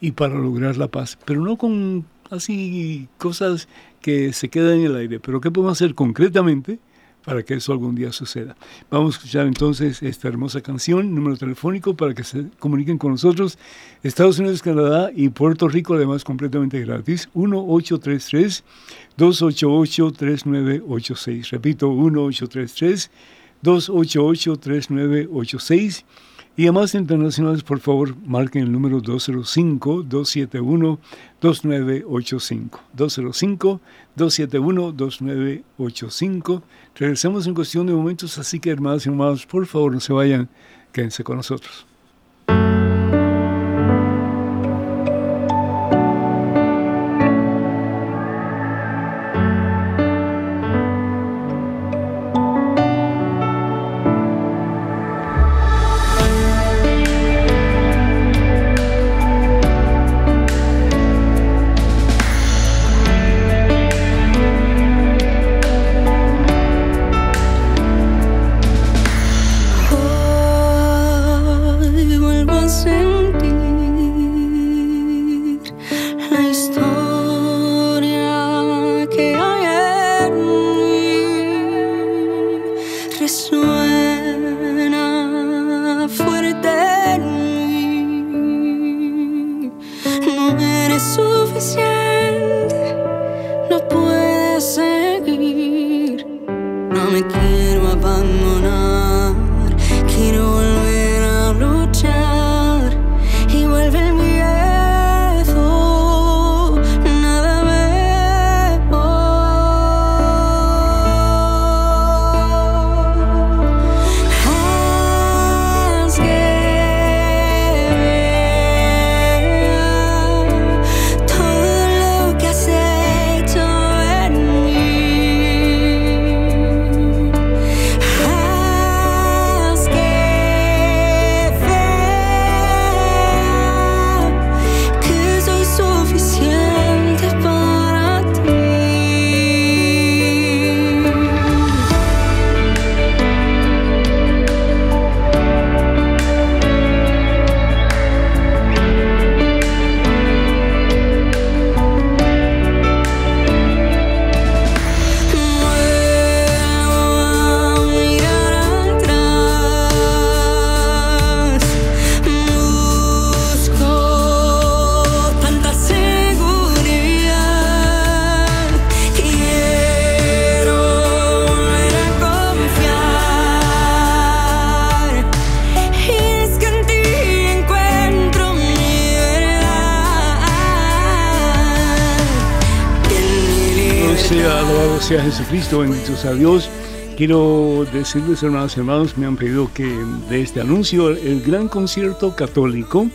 y para lograr la paz? Pero no con así cosas que se quedan en el aire, pero ¿qué podemos hacer concretamente? Para que eso algún día suceda. Vamos a escuchar entonces esta hermosa canción, número telefónico para que se comuniquen con nosotros. Estados Unidos, Canadá y Puerto Rico, además completamente gratis. 1-833-288-3986. Repito, 1-833-288-3986. Y además internacionales, por favor, marquen el número 205-271-2985. 205-271-2985. Regresamos en cuestión de momentos, así que hermanos y hermanos, por favor, no se vayan, quédense con nosotros. Sea Jesucristo, benditos a Dios. Quiero decirles, hermanos y hermanos, me han pedido que de este anuncio el gran concierto católico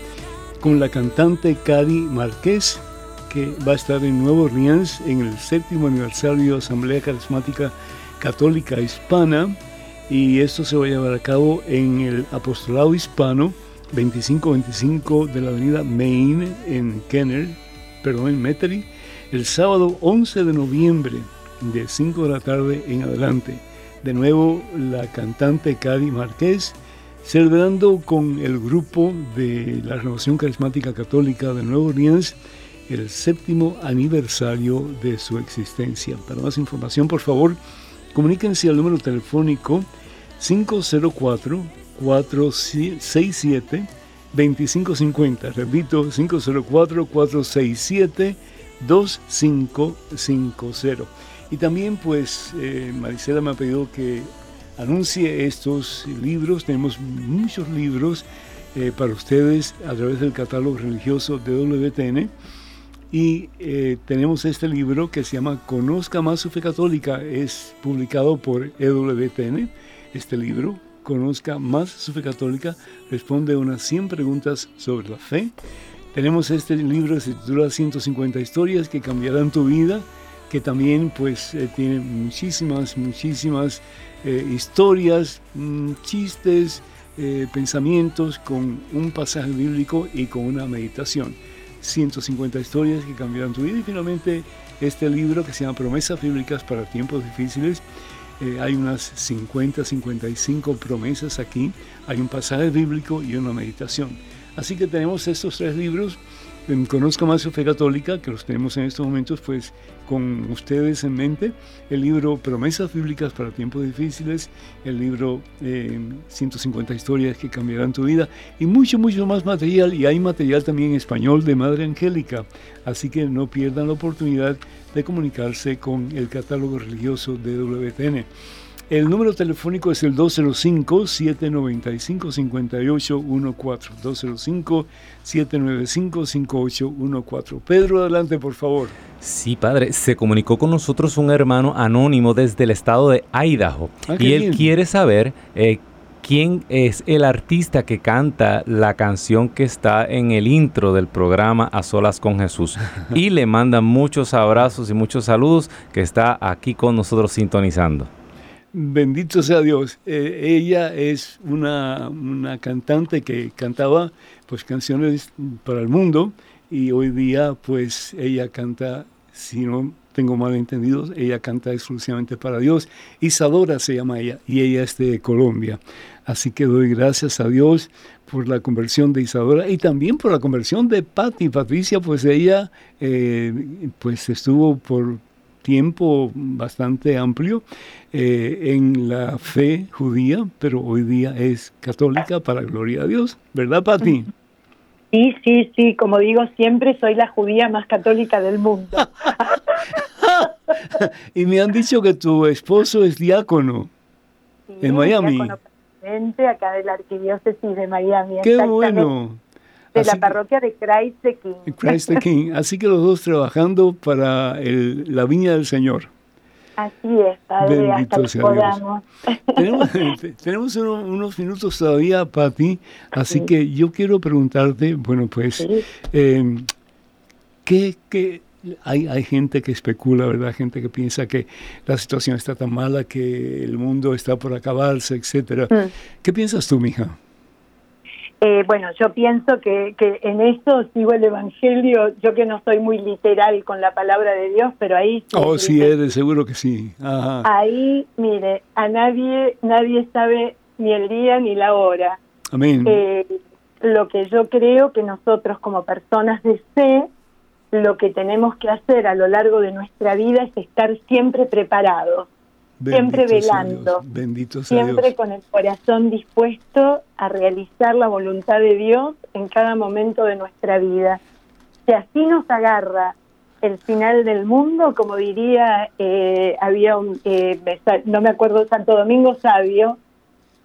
con la cantante Cari Márquez, que va a estar en Nuevo Orleans en el séptimo aniversario de Asamblea Carismática Católica Hispana. Y esto se va a llevar a cabo en el Apostolado Hispano 2525 de la avenida Main en Kenner, perdón, en Metairie, el sábado 11 de noviembre de 5 de la tarde en adelante. De nuevo, la cantante Cari Márquez, celebrando con el grupo de la Renovación Carismática Católica de Nueva Orleans el séptimo aniversario de su existencia. Para más información, por favor, comuníquense al número telefónico 504-467-2550. Repito, 504-467-2550. Y también pues eh, Marisela me ha pedido que anuncie estos libros. Tenemos muchos libros eh, para ustedes a través del catálogo religioso de WTN. Y eh, tenemos este libro que se llama Conozca más su fe católica. Es publicado por EWTN. Este libro, Conozca más su fe católica, responde unas 100 preguntas sobre la fe. Tenemos este libro que se titula 150 historias que cambiarán tu vida que también pues eh, tiene muchísimas, muchísimas eh, historias, mm, chistes, eh, pensamientos con un pasaje bíblico y con una meditación. 150 historias que cambiarán tu vida y finalmente este libro que se llama Promesas Bíblicas para Tiempos Difíciles. hay unas 50, 55 promesas aquí. Hay un pasaje bíblico y una meditación. Así que tenemos estos tres libros Conozca más su fe católica, que los tenemos en estos momentos, pues con ustedes en mente, el libro Promesas Bíblicas para Tiempos Difíciles, el libro 150 eh, historias que cambiarán tu vida y mucho, mucho más material. Y hay material también en español de Madre Angélica, así que no pierdan la oportunidad de comunicarse con el catálogo religioso de WTN. El número telefónico es el 205-795-5814. 205-795-5814. Pedro, adelante, por favor.
Sí, padre. Se comunicó con nosotros un hermano anónimo desde el estado de Idaho. Ah, y él quiere saber eh, quién es el artista que canta la canción que está en el intro del programa A Solas con Jesús. y le manda muchos abrazos y muchos saludos que está aquí con nosotros sintonizando.
Bendito sea Dios. Eh, ella es una, cantante que cantaba pues canciones para el mundo y hoy día pues ella canta, si no tengo mal entendido, ella canta exclusivamente para Dios. Isadora se llama ella y ella es de Colombia. Así que doy gracias a Dios por la conversión de Isadora y también por la conversión de Patti. Patricia, pues ella eh, pues estuvo por tiempo bastante amplio eh, en la fe judía, pero hoy día es católica para gloria a Dios, ¿verdad, Pati?
Sí, sí, sí, como digo siempre, soy la judía más católica del mundo.
y me han dicho que tu esposo es diácono en Miami.
Diácono acá de la arquidiócesis de Miami.
Qué bueno
de la parroquia de Christ the King.
Christ the King. Así que los dos trabajando para el, la viña del Señor.
Así es, Padre, hasta que podamos.
Tenemos, tenemos unos, minutos todavía, Pati, así que yo quiero preguntarte, bueno, pues, em, ¿qué, qué hay, hay gente que especula, ¿verdad? Gente que piensa que la situación está tan mala, que el mundo está por acabarse, etcétera. Mm. ¿Qué piensas tú, mija?
Eh, bueno, yo pienso que, que en esto sigo el Evangelio, yo que no soy muy literal con la palabra de Dios, pero ahí...
oh, sí, eres, seguro que sí.
Ahí, mire, a nadie, nadie sabe ni el día ni la hora.
Amén.
Eh, lo que yo creo que nosotros como personas de fe, lo que tenemos que hacer a lo largo de nuestra vida es estar siempre preparados siempre velando, siempre con el corazón dispuesto a realizar la voluntad de Dios en cada momento de nuestra vida. Si así nos agarra el final del mundo, como diría, eh, había un, eh, no me acuerdo, Santo Domingo Sabio,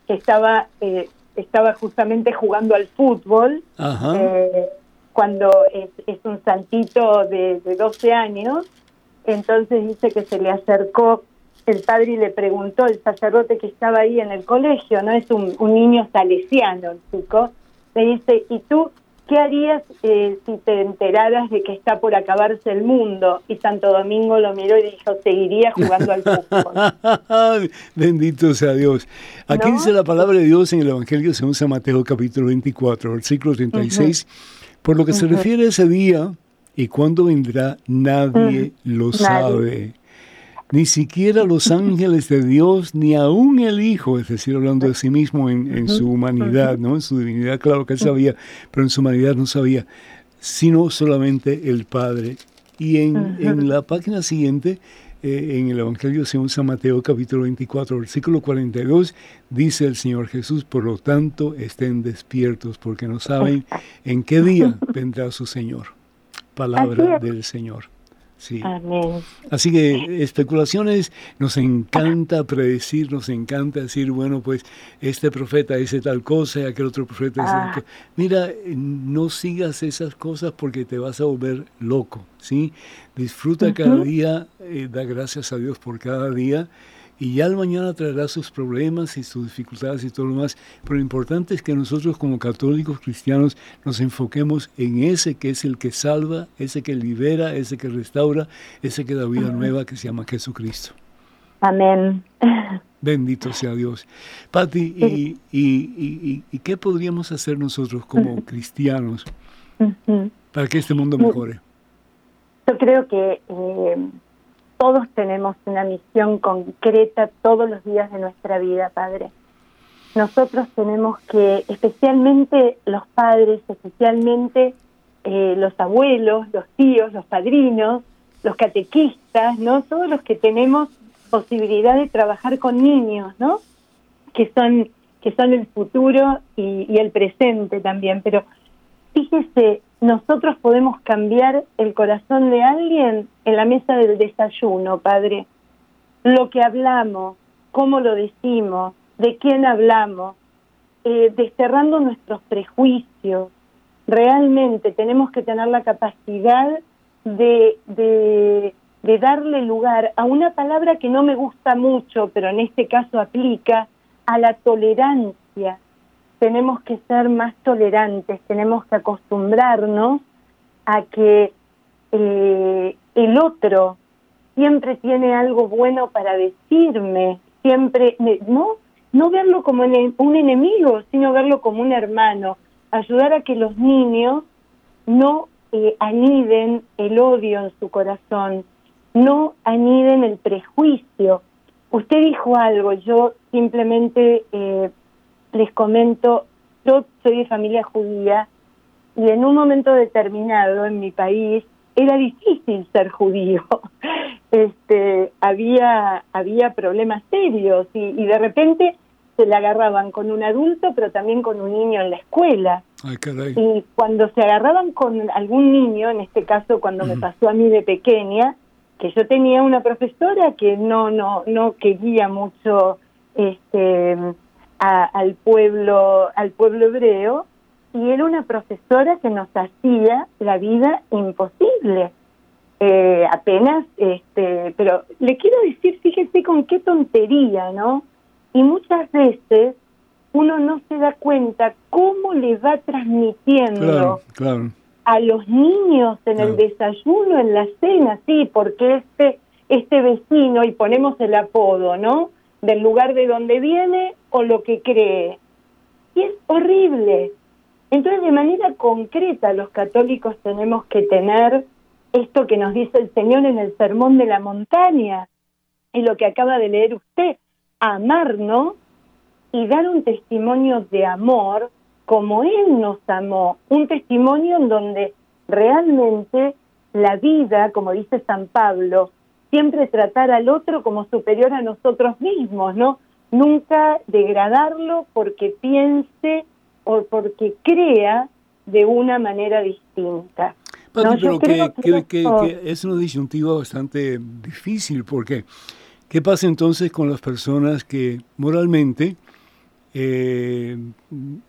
que estaba, eh, estaba justamente jugando al fútbol, cuando es, es, un santito de, de 12 años, entonces dice que se le acercó el padre le preguntó, el sacerdote que estaba ahí en el colegio, no es un, niño salesiano el chico, le dice, ¿y tú qué harías eh, si te enteraras de que está por acabarse el mundo? Y Santo Domingo lo miró y dijo, seguiría jugando al fútbol.
Bendito sea Dios. Aquí dice la palabra de Dios en el Evangelio según San Mateo capítulo 24, versículo 36. Por lo que se refiere a ese día y cuándo vendrá, nadie lo sabe ni siquiera los ángeles de Dios, ni aún el Hijo, es decir, hablando de sí mismo en, su humanidad, ¿no? En su divinidad, claro que él sabía, pero en su humanidad no sabía, sino solamente el Padre. Y en, la página siguiente, eh, en el Evangelio según San Mateo, capítulo 24, versículo 42, dice el Señor Jesús, por lo tanto, estén despiertos, porque no saben en qué día vendrá su Señor. Palabra del Señor. Sí. Así que especulaciones, nos encanta predecir, nos encanta decir, bueno, pues este profeta dice tal cosa y aquel otro profeta dice tal ah. cosa. Mira, no sigas esas cosas porque te vas a volver loco, ¿sí? Disfruta cada día, eh, da gracias a Dios por cada día y ya el mañana traerá sus problemas y sus dificultades y todo lo más. Pero lo importante es que nosotros como católicos cristianos nos enfoquemos en ese que es el que salva, ese que libera, ese que restaura, ese que da vida nueva que se llama Jesucristo.
Amén.
Bendito sea Dios. Patti, y, y, y, qué podríamos hacer nosotros como cristianos para que este mundo mejore?
Yo creo que eh, todos tenemos una misión concreta todos los días de nuestra vida, Padre. Nosotros tenemos que, especialmente los padres, especialmente eh, los abuelos, los tíos, los padrinos, los catequistas, ¿no? Todos los que tenemos posibilidad de trabajar con niños, ¿no? Que son que son el futuro y, y el presente también. Pero fíjese, nosotros podemos cambiar el corazón de alguien en la mesa del desayuno, Padre. Lo que hablamos, cómo lo decimos, de quién hablamos, eh, desterrando nuestros prejuicios. Realmente tenemos que tener la capacidad de, de, de darle lugar a una palabra que no me gusta mucho, pero en este caso aplica, a la tolerancia tenemos que ser más tolerantes, tenemos que acostumbrarnos a que eh, el otro siempre tiene algo bueno para decirme, siempre, no, no verlo como un enemigo, sino verlo como un hermano, ayudar a que los niños no eh, aniden el odio en su corazón, no aniden el prejuicio. Usted dijo algo, yo simplemente eh, les comento, yo soy de familia judía y en un momento determinado en mi país era difícil ser judío. Este, había, había problemas serios y, de repente se le agarraban con un adulto, pero también con un niño en la escuela. y cuando se agarraban con algún niño, en este caso cuando me pasó a mí de pequeña, que yo tenía una profesora que no no no quería mucho este al pueblo al pueblo hebreo y era una profesora que nos hacía la vida imposible. Eh, apenas este pero le quiero decir fíjese con qué tontería no y muchas veces uno no se da cuenta cómo le va transmitiendo a los niños en el desayuno en la cena sí porque este este vecino y ponemos el apodo no del lugar de donde viene o lo que cree. Y es horrible. Entonces, de manera concreta, los católicos tenemos que tener esto que nos dice el Señor en el Sermón de la Montaña, y lo que acaba de leer usted, amarnos y dar un testimonio de amor como Él nos amó, un testimonio en donde realmente la vida, como dice San Pablo, siempre tratar al otro como superior a nosotros mismos, ¿no? Nunca degradarlo porque piense o porque crea de una manera distinta.
pero que, es una disyuntiva bastante difícil porque ¿qué pasa entonces con las personas que moralmente eh,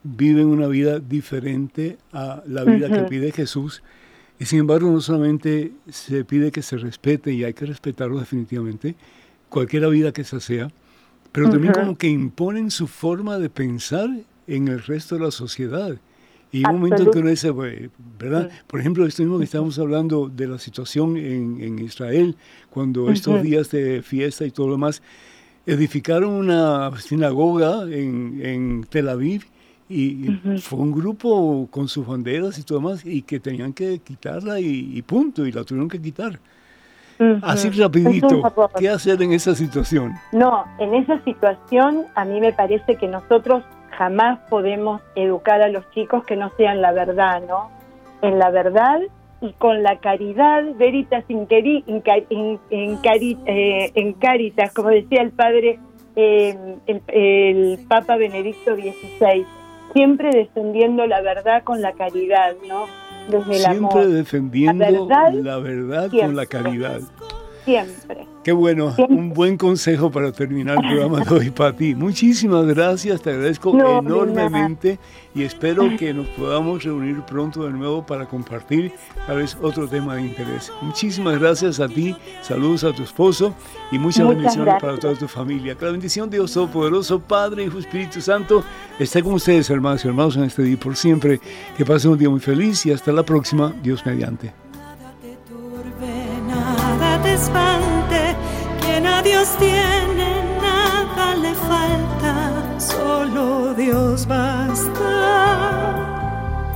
viven una vida diferente a la vida que pide Jesús? Y sin embargo, no solamente se pide que se respete, y hay que respetarlo definitivamente, cualquier vida que esa sea, pero también como que imponen su forma de pensar en el resto de la sociedad. Y un momento en que uno dice, ¿verdad? Por ejemplo, esto mismo que estamos hablando de la situación en, en Israel, cuando estos días de fiesta y todo lo demás, edificaron una sinagoga en, en Tel Aviv y fue un grupo con sus banderas y todo más, y que tenían que quitarla y, punto, y la tuvieron que quitar. Así rapidito, ¿qué hacer en esa situación?
No, en esa situación a mí me parece que nosotros jamás podemos educar a los chicos que no sean la verdad, ¿no? En la verdad y con la caridad, veritas in, en, eh, en, caritas, como decía el padre, eh, el, el Papa Benedicto XVI siempre defendiendo la verdad con la caridad, ¿no?
Desde el siempre defendiendo la verdad, con la caridad.
Siempre.
Qué bueno, un buen consejo para terminar el programa de hoy para ti. Muchísimas gracias, te agradezco enormemente y espero que nos podamos reunir pronto de nuevo para compartir tal vez otro tema de interés. Muchísimas gracias a ti, saludos a tu esposo y muchas, bendiciones para toda tu familia. Que la bendición de Dios Todopoderoso, Padre, Hijo, Espíritu Santo, esté con ustedes, hermanos y hermanos, en este día por siempre. Que pasen un día muy feliz y hasta la próxima, Dios mediante.
Nada te turbe, nada te Dios tiene, nada le falta, solo Dios basta,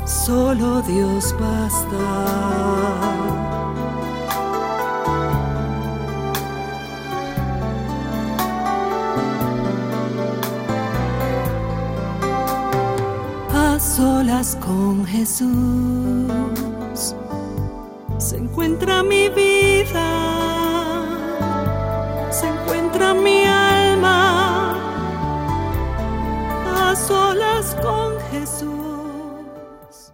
solo Dios basta. A solas con Jesús se encuentra mi vida, se encuentra mi alma a solas con Jesús.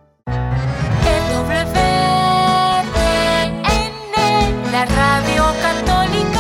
En la radio católica.